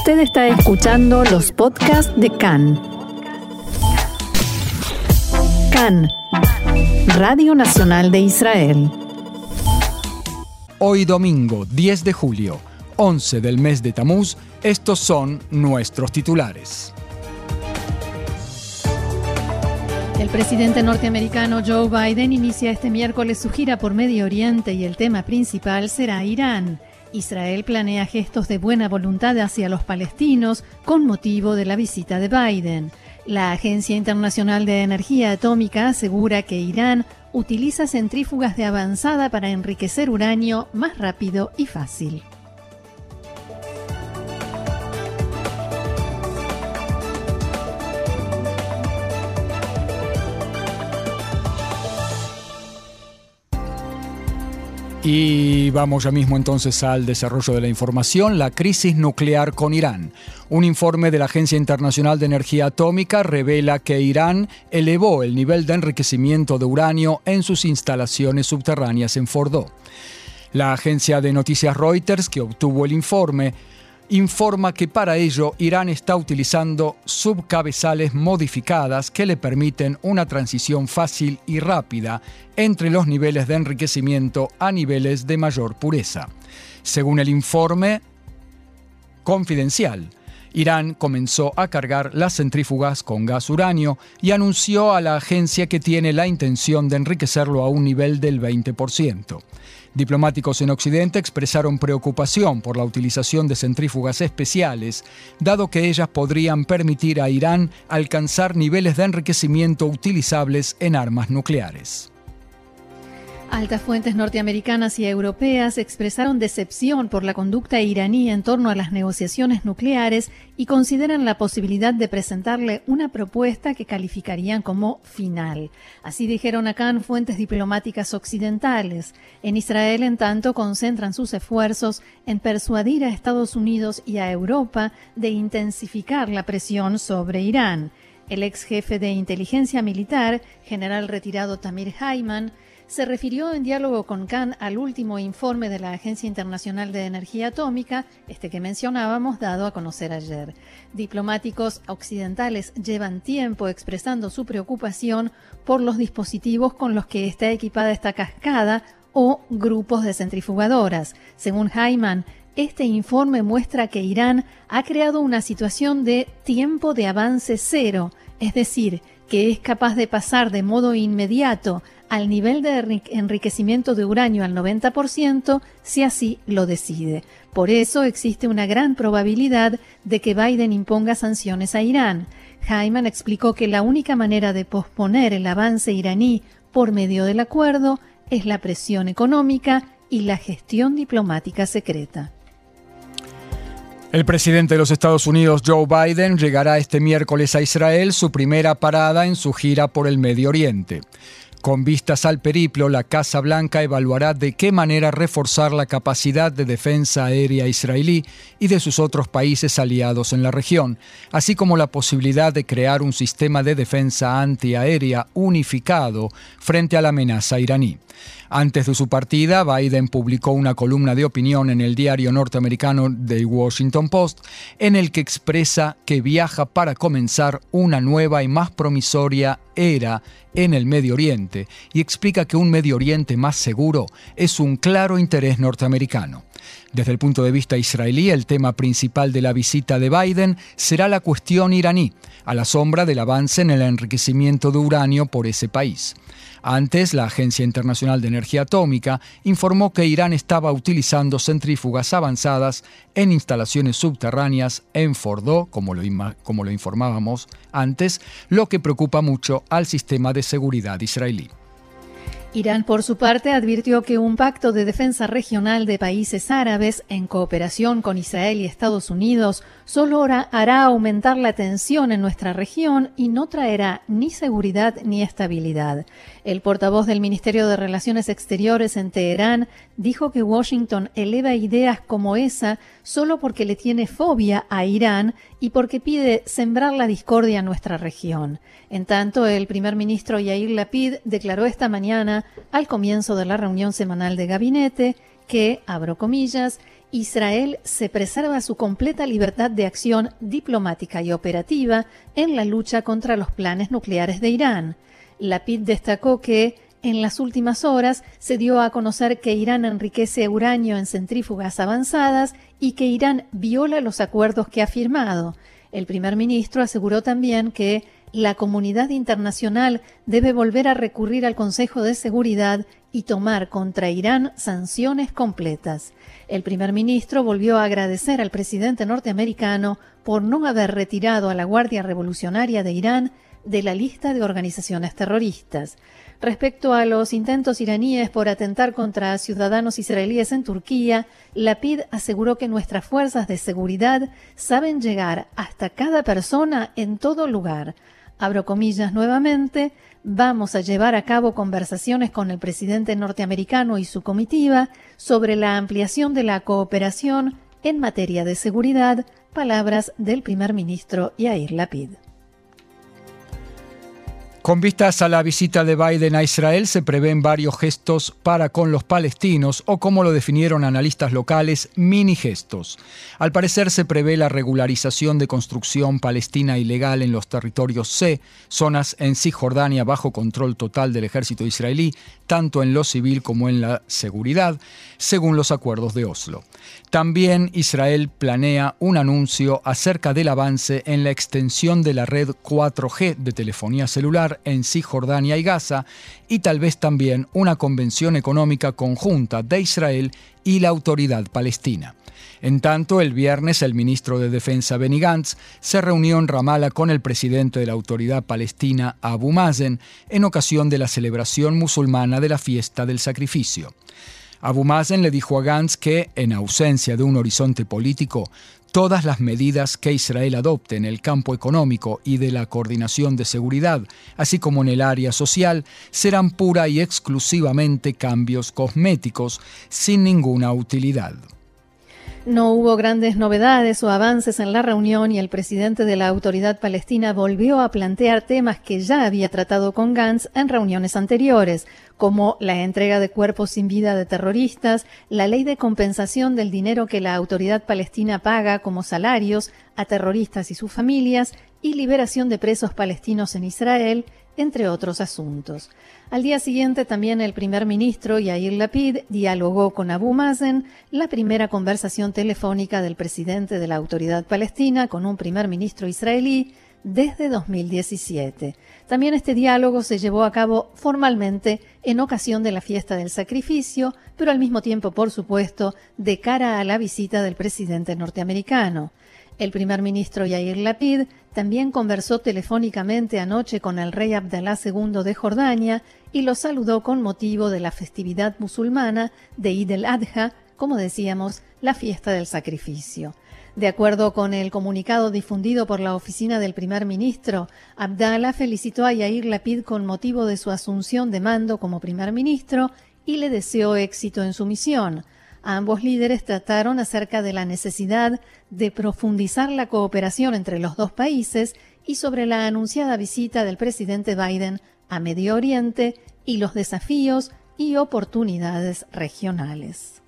Usted está escuchando los podcasts de CAN. CAN, Radio Nacional de Israel. Hoy domingo 10 de julio, 11 del mes de Tamuz, estos son nuestros titulares. El presidente norteamericano Joe Biden inicia este miércoles su gira por Medio Oriente y el tema principal será Irán. Israel planea gestos de buena voluntad hacia los palestinos con motivo de la visita de Biden. La Agencia Internacional de Energía Atómica asegura que Irán utiliza centrífugas de avanzada para enriquecer uranio más rápido y fácil. Y vamos ya mismo entonces al desarrollo de la información, la crisis nuclear con Irán. Un informe de la Agencia Internacional de Energía Atómica revela que Irán elevó el nivel de enriquecimiento de uranio en sus instalaciones subterráneas en Fordo. La agencia de noticias Reuters, que obtuvo el informe, informa que para ello Irán está utilizando subcabezales modificadas que le permiten una transición fácil y rápida entre los niveles de enriquecimiento a niveles de mayor pureza. Según el informe confidencial, Irán comenzó a cargar las centrífugas con gas uranio y anunció a la agencia que tiene la intención de enriquecerlo a un nivel del 20%. Diplomáticos en Occidente expresaron preocupación por la utilización de centrífugas especiales, dado que ellas podrían permitir a Irán alcanzar niveles de enriquecimiento utilizables en armas nucleares. Altas fuentes norteamericanas y europeas expresaron decepción por la conducta iraní en torno a las negociaciones nucleares y consideran la posibilidad de presentarle una propuesta que calificarían como final. Así dijeron acá en fuentes diplomáticas occidentales. En Israel, en tanto, concentran sus esfuerzos en persuadir a Estados Unidos y a Europa de intensificar la presión sobre Irán. El ex jefe de inteligencia militar, general retirado Tamir Hayman, se refirió en diálogo con Khan al último informe de la Agencia Internacional de Energía Atómica, este que mencionábamos, dado a conocer ayer. Diplomáticos occidentales llevan tiempo expresando su preocupación por los dispositivos con los que está equipada esta cascada o grupos de centrifugadoras. Según Hyman, este informe muestra que Irán ha creado una situación de tiempo de avance cero, es decir, que es capaz de pasar de modo inmediato al nivel de enriquecimiento de uranio al 90% si así lo decide. Por eso existe una gran probabilidad de que Biden imponga sanciones a Irán. Hyman explicó que la única manera de posponer el avance iraní por medio del acuerdo es la presión económica y la gestión diplomática secreta. El presidente de los Estados Unidos, Joe Biden, llegará este miércoles a Israel, su primera parada en su gira por el Medio Oriente. Con vistas al periplo, la Casa Blanca evaluará de qué manera reforzar la capacidad de defensa aérea israelí y de sus otros países aliados en la región, así como la posibilidad de crear un sistema de defensa antiaérea unificado frente a la amenaza iraní. Antes de su partida, Biden publicó una columna de opinión en el diario norteamericano The Washington Post, en el que expresa que viaja para comenzar una nueva y más promisoria era en el Medio Oriente y explica que un Medio Oriente más seguro es un claro interés norteamericano. Desde el punto de vista israelí, el tema principal de la visita de Biden será la cuestión iraní, a la sombra del avance en el enriquecimiento de uranio por ese país. Antes, la Agencia Internacional de Energía Atómica informó que Irán estaba utilizando centrífugas avanzadas en instalaciones subterráneas en Fordo, como lo, como lo informábamos antes, lo que preocupa mucho al sistema de seguridad israelí. Irán, por su parte, advirtió que un pacto de defensa regional de países árabes, en cooperación con Israel y Estados Unidos, solo hará aumentar la tensión en nuestra región y no traerá ni seguridad ni estabilidad. El portavoz del Ministerio de Relaciones Exteriores en Teherán dijo que Washington eleva ideas como esa solo porque le tiene fobia a Irán y porque pide sembrar la discordia en nuestra región. En tanto, el primer ministro Yair Lapid declaró esta mañana, al comienzo de la reunión semanal de gabinete, que, abro comillas, Israel se preserva su completa libertad de acción diplomática y operativa en la lucha contra los planes nucleares de Irán. Lapid destacó que en las últimas horas se dio a conocer que Irán enriquece uranio en centrífugas avanzadas y que Irán viola los acuerdos que ha firmado. El primer ministro aseguró también que la comunidad internacional debe volver a recurrir al Consejo de Seguridad y tomar contra Irán sanciones completas. El primer ministro volvió a agradecer al presidente norteamericano por no haber retirado a la Guardia Revolucionaria de Irán de la lista de organizaciones terroristas. Respecto a los intentos iraníes por atentar contra ciudadanos israelíes en Turquía, Lapid aseguró que nuestras fuerzas de seguridad saben llegar hasta cada persona en todo lugar. Abro comillas nuevamente, vamos a llevar a cabo conversaciones con el presidente norteamericano y su comitiva sobre la ampliación de la cooperación en materia de seguridad, palabras del primer ministro Yair Lapid. Con vistas a la visita de Biden a Israel se prevén varios gestos para con los palestinos o como lo definieron analistas locales, mini gestos. Al parecer se prevé la regularización de construcción palestina ilegal en los territorios C, zonas en Cisjordania bajo control total del ejército israelí, tanto en lo civil como en la seguridad, según los acuerdos de Oslo. También Israel planea un anuncio acerca del avance en la extensión de la red 4G de telefonía celular en Cisjordania y Gaza y tal vez también una convención económica conjunta de Israel y la autoridad palestina. En tanto, el viernes el ministro de Defensa Benny Gantz se reunió en Ramallah con el presidente de la autoridad palestina Abu Mazen en ocasión de la celebración musulmana de la fiesta del sacrificio. Abu Mazen le dijo a Gantz que, en ausencia de un horizonte político, todas las medidas que Israel adopte en el campo económico y de la coordinación de seguridad, así como en el área social, serán pura y exclusivamente cambios cosméticos sin ninguna utilidad. No hubo grandes novedades o avances en la reunión y el presidente de la autoridad palestina volvió a plantear temas que ya había tratado con Gantz en reuniones anteriores, como la entrega de cuerpos sin vida de terroristas, la ley de compensación del dinero que la autoridad palestina paga como salarios a terroristas y sus familias y liberación de presos palestinos en Israel, entre otros asuntos. Al día siguiente también el primer ministro Yair Lapid dialogó con Abu Mazen, la primera conversación telefónica del presidente de la autoridad palestina con un primer ministro israelí desde 2017. También este diálogo se llevó a cabo formalmente en ocasión de la fiesta del sacrificio, pero al mismo tiempo, por supuesto, de cara a la visita del presidente norteamericano. El primer ministro Yair Lapid también conversó telefónicamente anoche con el rey Abdalá II de Jordania y lo saludó con motivo de la festividad musulmana de Eid el-Adha, como decíamos, la fiesta del sacrificio. De acuerdo con el comunicado difundido por la oficina del primer ministro, Abdallah felicitó a Yair Lapid con motivo de su asunción de mando como primer ministro y le deseó éxito en su misión. Ambos líderes trataron acerca de la necesidad de profundizar la cooperación entre los dos países y sobre la anunciada visita del presidente Biden a Medio Oriente y los desafíos y oportunidades regionales.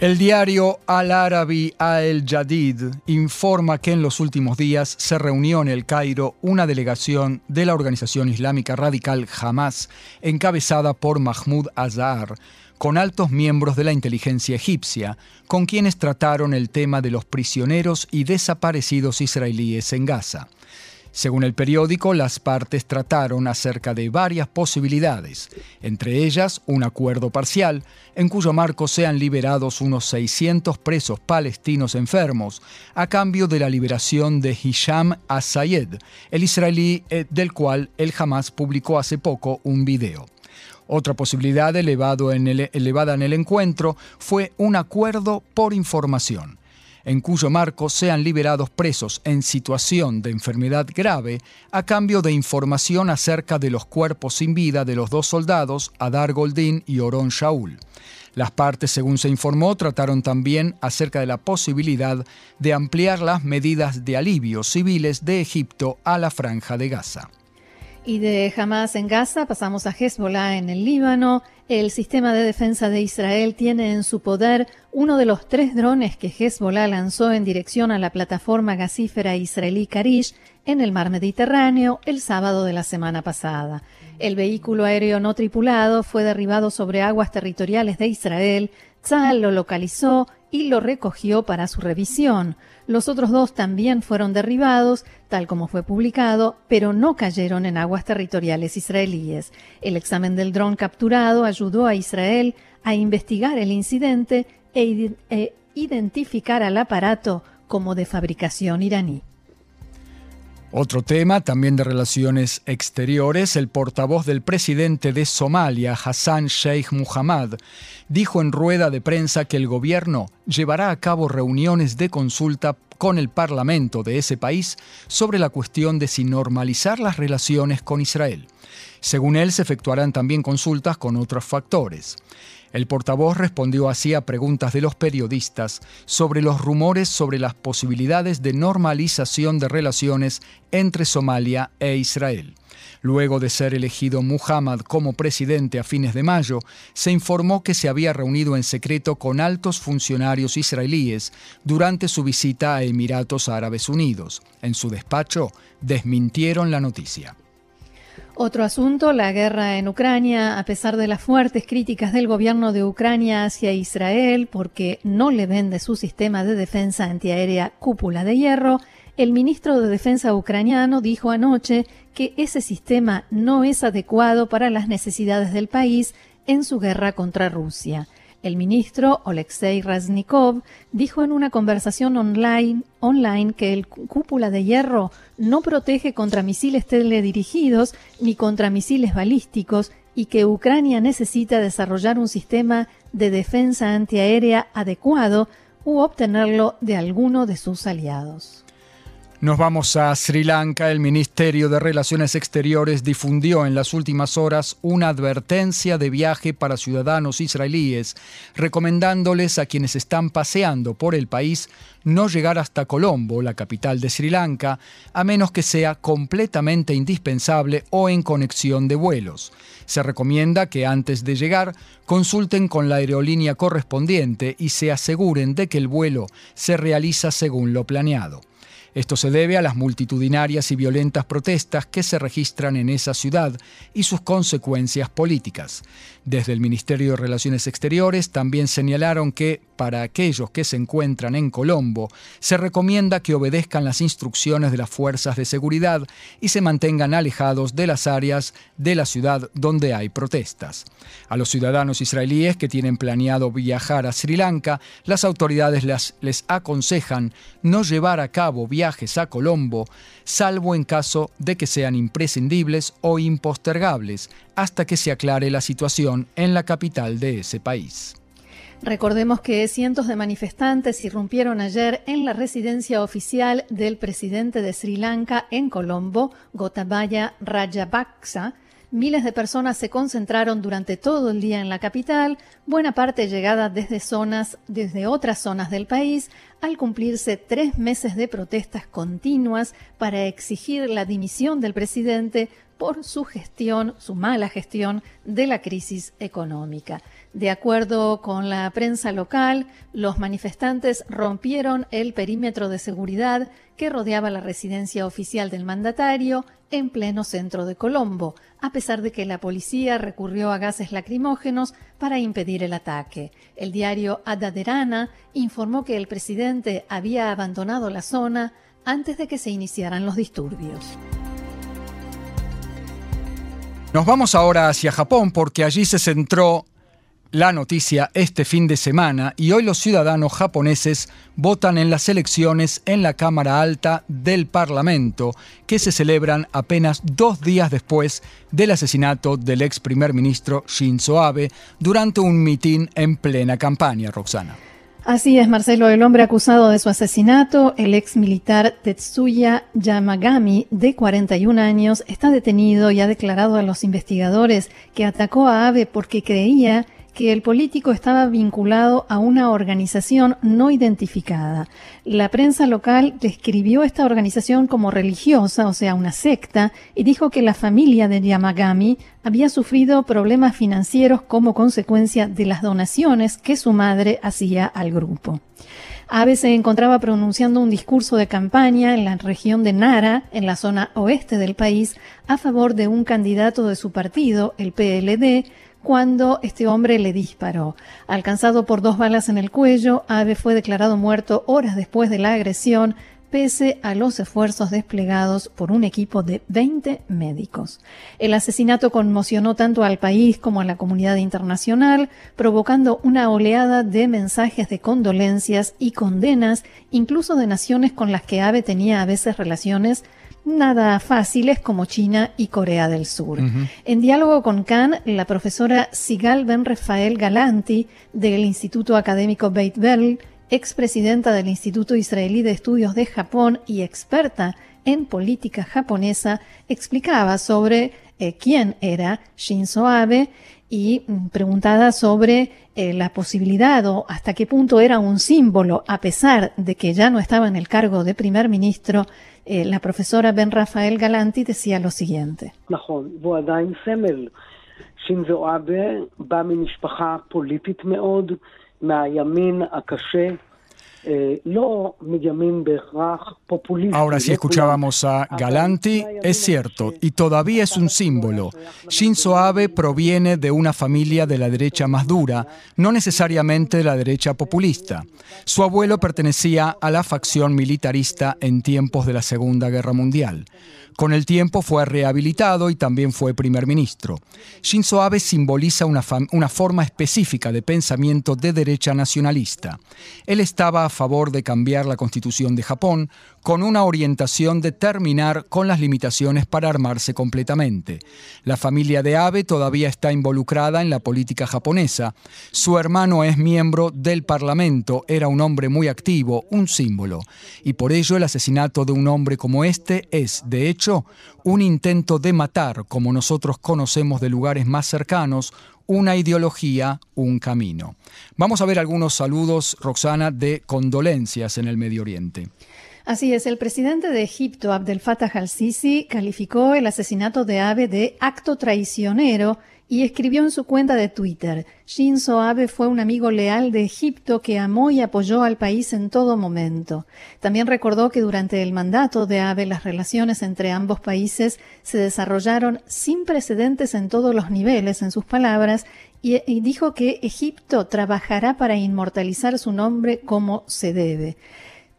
El diario Al-Arabi Al-Jadid informa que en los últimos días se reunió en el Cairo una delegación de la organización islámica radical Hamas, encabezada por Mahmoud Azhar, con altos miembros de la inteligencia egipcia, con quienes trataron el tema de los prisioneros y desaparecidos israelíes en Gaza. Según el periódico, las partes trataron acerca de varias posibilidades, entre ellas un acuerdo parcial, en cuyo marco sean liberados unos 600 presos palestinos enfermos, a cambio de la liberación de Hisham As-Sayed, el israelí eh, del cual el Hamas publicó hace poco un video. Otra posibilidad elevada en el encuentro fue un acuerdo por información, en cuyo marco sean liberados presos en situación de enfermedad grave a cambio de información acerca de los cuerpos sin vida de los dos soldados, Adar Goldín y Oron Shaul. Las partes, según se informó, trataron también acerca de la posibilidad de ampliar las medidas de alivio civiles de Egipto a la franja de Gaza. Y de Hamas en Gaza pasamos a Hezbollah en el Líbano. El sistema de defensa de Israel tiene en su poder uno de los tres drones que Hezbollah lanzó en dirección a la plataforma gasífera israelí Karish en el mar Mediterráneo el sábado de la semana pasada. El vehículo aéreo no tripulado fue derribado sobre aguas territoriales de Israel. Tzal lo localizó y lo recogió para su revisión. Los otros dos también fueron derribados, tal como fue publicado, pero no cayeron en aguas territoriales israelíes. El examen del dron capturado ayudó a Israel a investigar el incidente e, e identificar al aparato como de fabricación iraní. Otro tema, también de relaciones exteriores, el portavoz del presidente de Somalia, Hassan Sheikh Muhammad, dijo en rueda de prensa que el gobierno llevará a cabo reuniones de consulta con el Parlamento de ese país sobre la cuestión de si normalizar las relaciones con Israel. Según él, se efectuarán también consultas con otros factores. El portavoz respondió así a preguntas de los periodistas sobre los rumores sobre las posibilidades de normalización de relaciones entre Somalia e Israel. Luego de ser elegido Muhammad como presidente a fines de mayo, se informó que se había reunido en secreto con altos funcionarios israelíes durante su visita a Emiratos Árabes Unidos. En su despacho desmintieron la noticia. Otro asunto, la guerra en Ucrania, a pesar de las fuertes críticas del gobierno de Ucrania hacia Israel porque no le vende su sistema de defensa antiaérea cúpula de hierro, el ministro de Defensa ucraniano dijo anoche que ese sistema no es adecuado para las necesidades del país en su guerra contra Rusia. El ministro Oleksiy Raznikov dijo en una conversación online, online que el cúpula de hierro no protege contra misiles teledirigidos ni contra misiles balísticos y que Ucrania necesita desarrollar un sistema de defensa antiaérea adecuado u obtenerlo de alguno de sus aliados. Nos vamos a Sri Lanka. El Ministerio de Relaciones Exteriores difundió en las últimas horas una advertencia de viaje para ciudadanos israelíes, recomendándoles a quienes están paseando por el país no llegar hasta Colombo, la capital de Sri Lanka, a menos que sea completamente indispensable o en conexión de vuelos. Se recomienda que antes de llegar consulten con la aerolínea correspondiente y se aseguren de que el vuelo se realiza según lo planeado. Esto se debe a las multitudinarias y violentas protestas que se registran en esa ciudad y sus consecuencias políticas. Desde el Ministerio de Relaciones Exteriores también señalaron que, para aquellos que se encuentran en Colombo, se recomienda que obedezcan las instrucciones de las fuerzas de seguridad y se mantengan alejados de las áreas de la ciudad donde hay protestas. A los ciudadanos israelíes que tienen planeado viajar a Sri Lanka, las autoridades les aconsejan no llevar a cabo viajes a Colombo, salvo en caso de que sean imprescindibles o impostergables, hasta que se aclare la situación en la capital de ese país. Recordemos que cientos de manifestantes irrumpieron ayer en la residencia oficial del presidente de Sri Lanka en Colombo, Gotabaya Rajapaksa, Miles de personas se concentraron durante todo el día en la capital, buena parte llegada desde zonas, desde otras zonas del país, al cumplirse tres meses de protestas continuas para exigir la dimisión del presidente por su gestión, su mala gestión de la crisis económica. De acuerdo con la prensa local, los manifestantes rompieron el perímetro de seguridad que rodeaba la residencia oficial del mandatario en pleno centro de Colombo, a pesar de que la policía recurrió a gases lacrimógenos para impedir el ataque. El diario Adaderana informó que el presidente había abandonado la zona antes de que se iniciaran los disturbios. Nos vamos ahora hacia Japón porque allí se centró la noticia este fin de semana y hoy los ciudadanos japoneses votan en las elecciones en la Cámara Alta del Parlamento, que se celebran apenas dos días después del asesinato del ex primer ministro Shinzo Abe durante un mitin en plena campaña, Roxana. Así es, Marcelo, el hombre acusado de su asesinato, el ex militar Tetsuya Yamagami, de 41 años, está detenido y ha declarado a los investigadores que atacó a Abe porque creía que el político estaba vinculado a una organización no identificada. La prensa local describió esta organización como religiosa, o sea, una secta, y dijo que la familia de Yamagami había sufrido problemas financieros como consecuencia de las donaciones que su madre hacía al grupo. Abe se encontraba pronunciando un discurso de campaña en la región de Nara, en la zona oeste del país, a favor de un candidato de su partido, el PLD, cuando este hombre le disparó. Alcanzado por dos balas en el cuello, Abe fue declarado muerto horas después de la agresión, pese a los esfuerzos desplegados por un equipo de 20 médicos. El asesinato conmocionó tanto al país como a la comunidad internacional, provocando una oleada de mensajes de condolencias y condenas, incluso de naciones con las que Abe tenía a veces relaciones nada fáciles como China y Corea del Sur. En diálogo con Khan, la profesora Sigal Ben Rafael Galanti del Instituto Académico Beit Bell expresidenta del Instituto Israelí de Estudios de Japón y experta en política japonesa, explicaba sobre eh, quién era Shinzo Abe y mm, preguntada sobre eh, la posibilidad o hasta qué punto era un símbolo, a pesar de que ya no estaba en el cargo de primer ministro, eh, la profesora Ben Rafael Galanti decía lo siguiente. Eh, Ahora si escuchábamos a Galanti, es cierto, y todavía es un símbolo. Shinzo Abe proviene de una familia de la derecha más dura, no necesariamente de la derecha populista. Su abuelo pertenecía a la facción militarista en tiempos de la Segunda Guerra Mundial. Con el tiempo fue rehabilitado y también fue primer ministro. Shinzo Abe simboliza una, una, forma específica de pensamiento de derecha nacionalista. Él estaba a favor de cambiar la constitución de Japón con una orientación de terminar con las limitaciones para armarse completamente. La familia de Abe todavía está involucrada en la política japonesa. Su hermano es miembro del Parlamento, era un hombre muy activo, un símbolo. Y por ello el asesinato de un hombre como este es, de hecho, un intento de matar, como nosotros conocemos de lugares más cercanos, una ideología, un camino. Vamos a ver algunos saludos, Roxana, de condolencias en el Medio Oriente. Así es, el presidente de Egipto, Abdel Fattah al-Sisi, calificó el asesinato de Abe de acto traicionero y escribió en su cuenta de Twitter, Shinzo Abe fue un amigo leal de Egipto que amó y apoyó al país en todo momento. También recordó que durante el mandato de Abe las relaciones entre ambos países se desarrollaron sin precedentes en todos los niveles, en sus palabras, y, y dijo que Egipto trabajará para inmortalizar su nombre como se debe.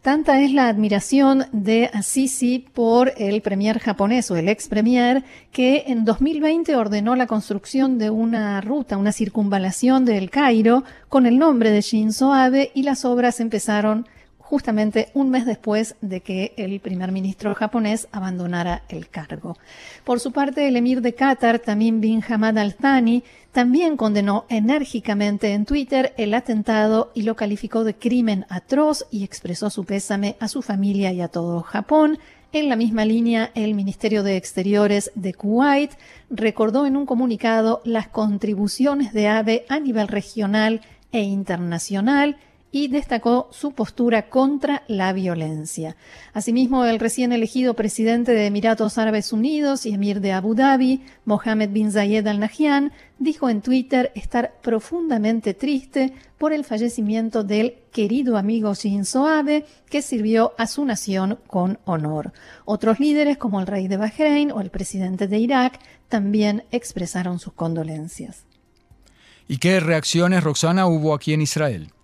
Tanta es la admiración de Assisi por el premier japonés o el ex premier que en 2020 ordenó la construcción de una ruta, una circunvalación del Cairo con el nombre de Shinzo Abe y las obras empezaron justamente un mes después de que el primer ministro japonés abandonara el cargo. Por su parte, el emir de Qatar, Tamim bin Hamad al Thani, también condenó enérgicamente en Twitter el atentado y lo calificó de crimen atroz y expresó su pésame a su familia y a todo Japón. En la misma línea, el Ministerio de Exteriores de Kuwait recordó en un comunicado las contribuciones de AVE a nivel regional e internacional y destacó su postura contra la violencia. Asimismo, el recién elegido presidente de Emiratos Árabes Unidos y emir de Abu Dhabi, Mohammed bin Zayed Al Nahyan, dijo en Twitter estar profundamente triste por el fallecimiento del querido amigo Shinzo Abe, que sirvió a su nación con honor. Otros líderes, como el rey de Bahrein o el presidente de Irak, también expresaron sus condolencias. ¿Y qué reacciones, Roxana, hubo aquí en Israel?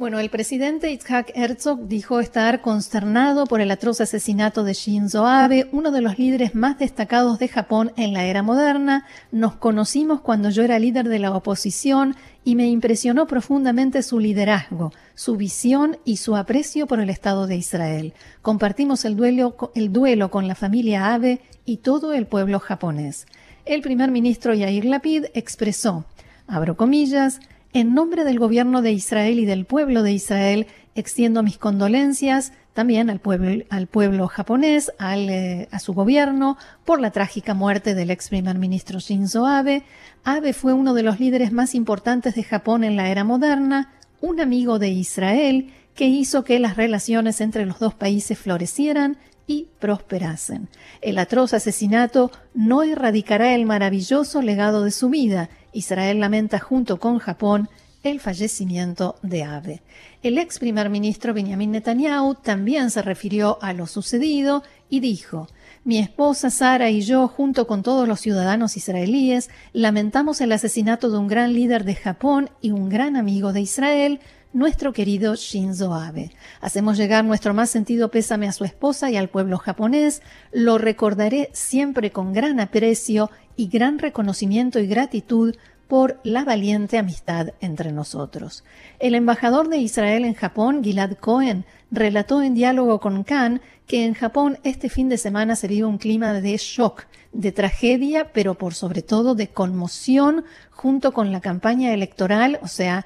Bueno, el presidente Itzhak Herzog dijo estar consternado por el atroz asesinato de Shinzo Abe, uno de los líderes más destacados de Japón en la era moderna. Nos conocimos cuando yo era líder de la oposición y me impresionó profundamente su liderazgo, su visión y su aprecio por el Estado de Israel. Compartimos el duelo, el duelo con la familia Abe y todo el pueblo japonés. El primer ministro Yair Lapid expresó, abro comillas, En nombre del gobierno de Israel y del pueblo de Israel, extiendo mis condolencias también al pueblo, al pueblo japonés, al, eh, a su gobierno, por la trágica muerte del ex primer ministro Shinzo Abe. Abe fue uno de los líderes más importantes de Japón en la era moderna, un amigo de Israel que hizo que las relaciones entre los dos países florecieran y prosperasen. El atroz asesinato no erradicará el maravilloso legado de su vida. Israel lamenta junto con Japón el fallecimiento de Abe. El ex primer ministro Benjamin Netanyahu también se refirió a lo sucedido y dijo, mi esposa Sara y yo, junto con todos los ciudadanos israelíes, lamentamos el asesinato de un gran líder de Japón y un gran amigo de Israel, nuestro querido Shinzo Abe. Hacemos llegar nuestro más sentido pésame a su esposa y al pueblo japonés. Lo recordaré siempre con gran aprecio y gran reconocimiento y gratitud por la valiente amistad entre nosotros. El embajador de Israel en Japón, Gilad Cohen, relató en diálogo con Khan que en Japón este fin de semana se vive un clima de shock, de tragedia, pero por sobre todo de conmoción junto con la campaña electoral, o sea,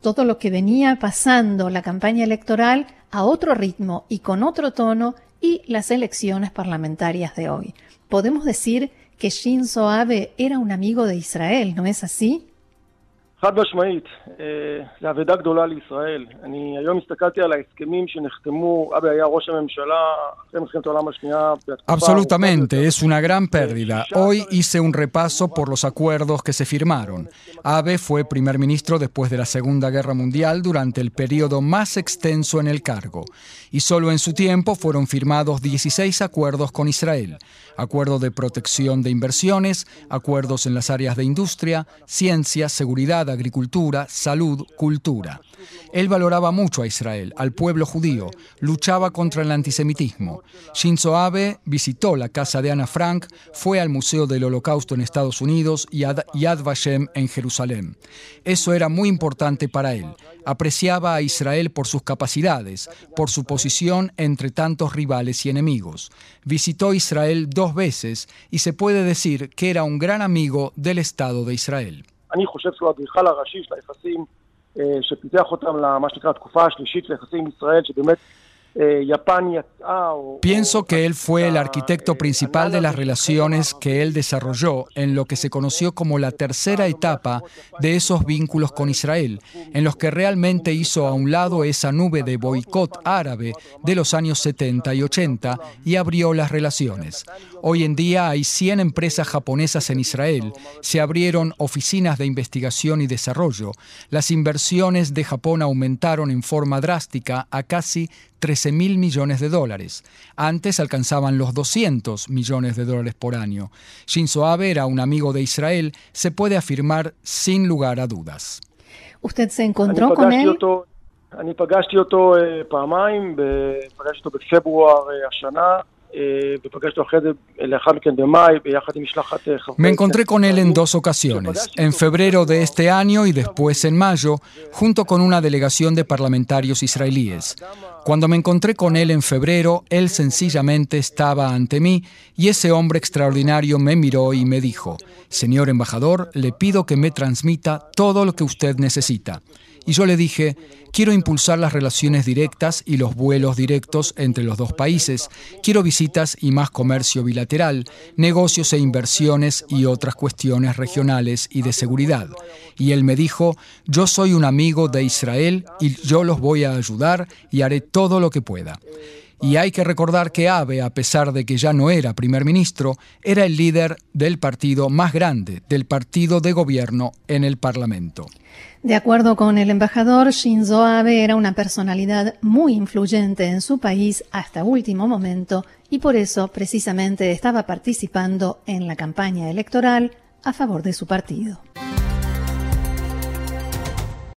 todo lo que venía pasando la campaña electoral a otro ritmo y con otro tono y las elecciones parlamentarias de hoy. Podemos decir que Shinzo Abe era un amigo de Israel, ¿no es así? חד משמעית, זו אבדה גדולה לישראל. אני היום הסתכלתי על ההסכמים שנחתמו, אבי היה ראש הממשלה אחרי מלחמת העולם השנייה. Absolutamente, es una gran pérdida. Hoy hice un repaso por los acuerdos que se firmaron. Abe fue primer ministro después de la Segunda Guerra Mundial durante el periodo más extenso en el cargo. Y solo en su tiempo fueron firmados 16 acuerdos con Israel. Acuerdo de protección de inversiones, acuerdos en las áreas de industria, ciencia, seguridad, agricultura, salud, cultura. Él valoraba mucho a Israel, al pueblo judío, luchaba contra el antisemitismo. Shinzo Abe visitó la casa de Ana Frank, fue al Museo del Holocausto en Estados Unidos y a Yad Vashem en Jerusalén. Eso era muy importante para él. Apreciaba a Israel por sus capacidades, por su posición entre tantos rivales y enemigos. Visitó Israel dos veces y se puede decir que era un gran amigo del Estado de Israel. אני חושב שהוא האדריכל הראשי של היחסים, שפיתח אותם למה שנקרא התקופה השלישית ליחסים עם ישראל, שבאמת Pienso que él fue el arquitecto principal de las relaciones que él desarrolló en lo que se conoció como la tercera etapa de esos vínculos con Israel, en los que realmente hizo a un lado esa nube de boicot árabe de los años 70 y 80 y abrió las relaciones. Hoy en día hay 100 empresas japonesas en Israel, se abrieron oficinas de investigación y desarrollo, las inversiones de Japón aumentaron en forma drástica a casi 13 mil millones de dólares. Antes alcanzaban los 200 millones de dólares por año. Shinzo Abe era un amigo de Israel, se puede afirmar sin lugar a dudas. ¿Usted se encontró con él? Me encontré con él en dos ocasiones, en febrero de este año y después en mayo, junto con una delegación de parlamentarios israelíes. Cuando me encontré con él en febrero, él sencillamente estaba ante mí y ese hombre extraordinario me miró y me dijo, Señor embajador, le pido que me transmita todo lo que usted necesita. Y yo le dije, quiero impulsar las relaciones directas y los vuelos directos entre los dos países. Quiero visitas y más comercio bilateral, negocios e inversiones y otras cuestiones regionales y de seguridad. Y él me dijo, yo soy un amigo de Israel y yo los voy a ayudar y haré todo lo que pueda. Y hay que recordar que Abe, a pesar de que ya no era primer ministro, era el líder del partido más grande, del partido de gobierno en el Parlamento. De acuerdo con el embajador, Shinzo Abe era una personalidad muy influyente en su país hasta último momento y por eso precisamente estaba participando en la campaña electoral a favor de su partido.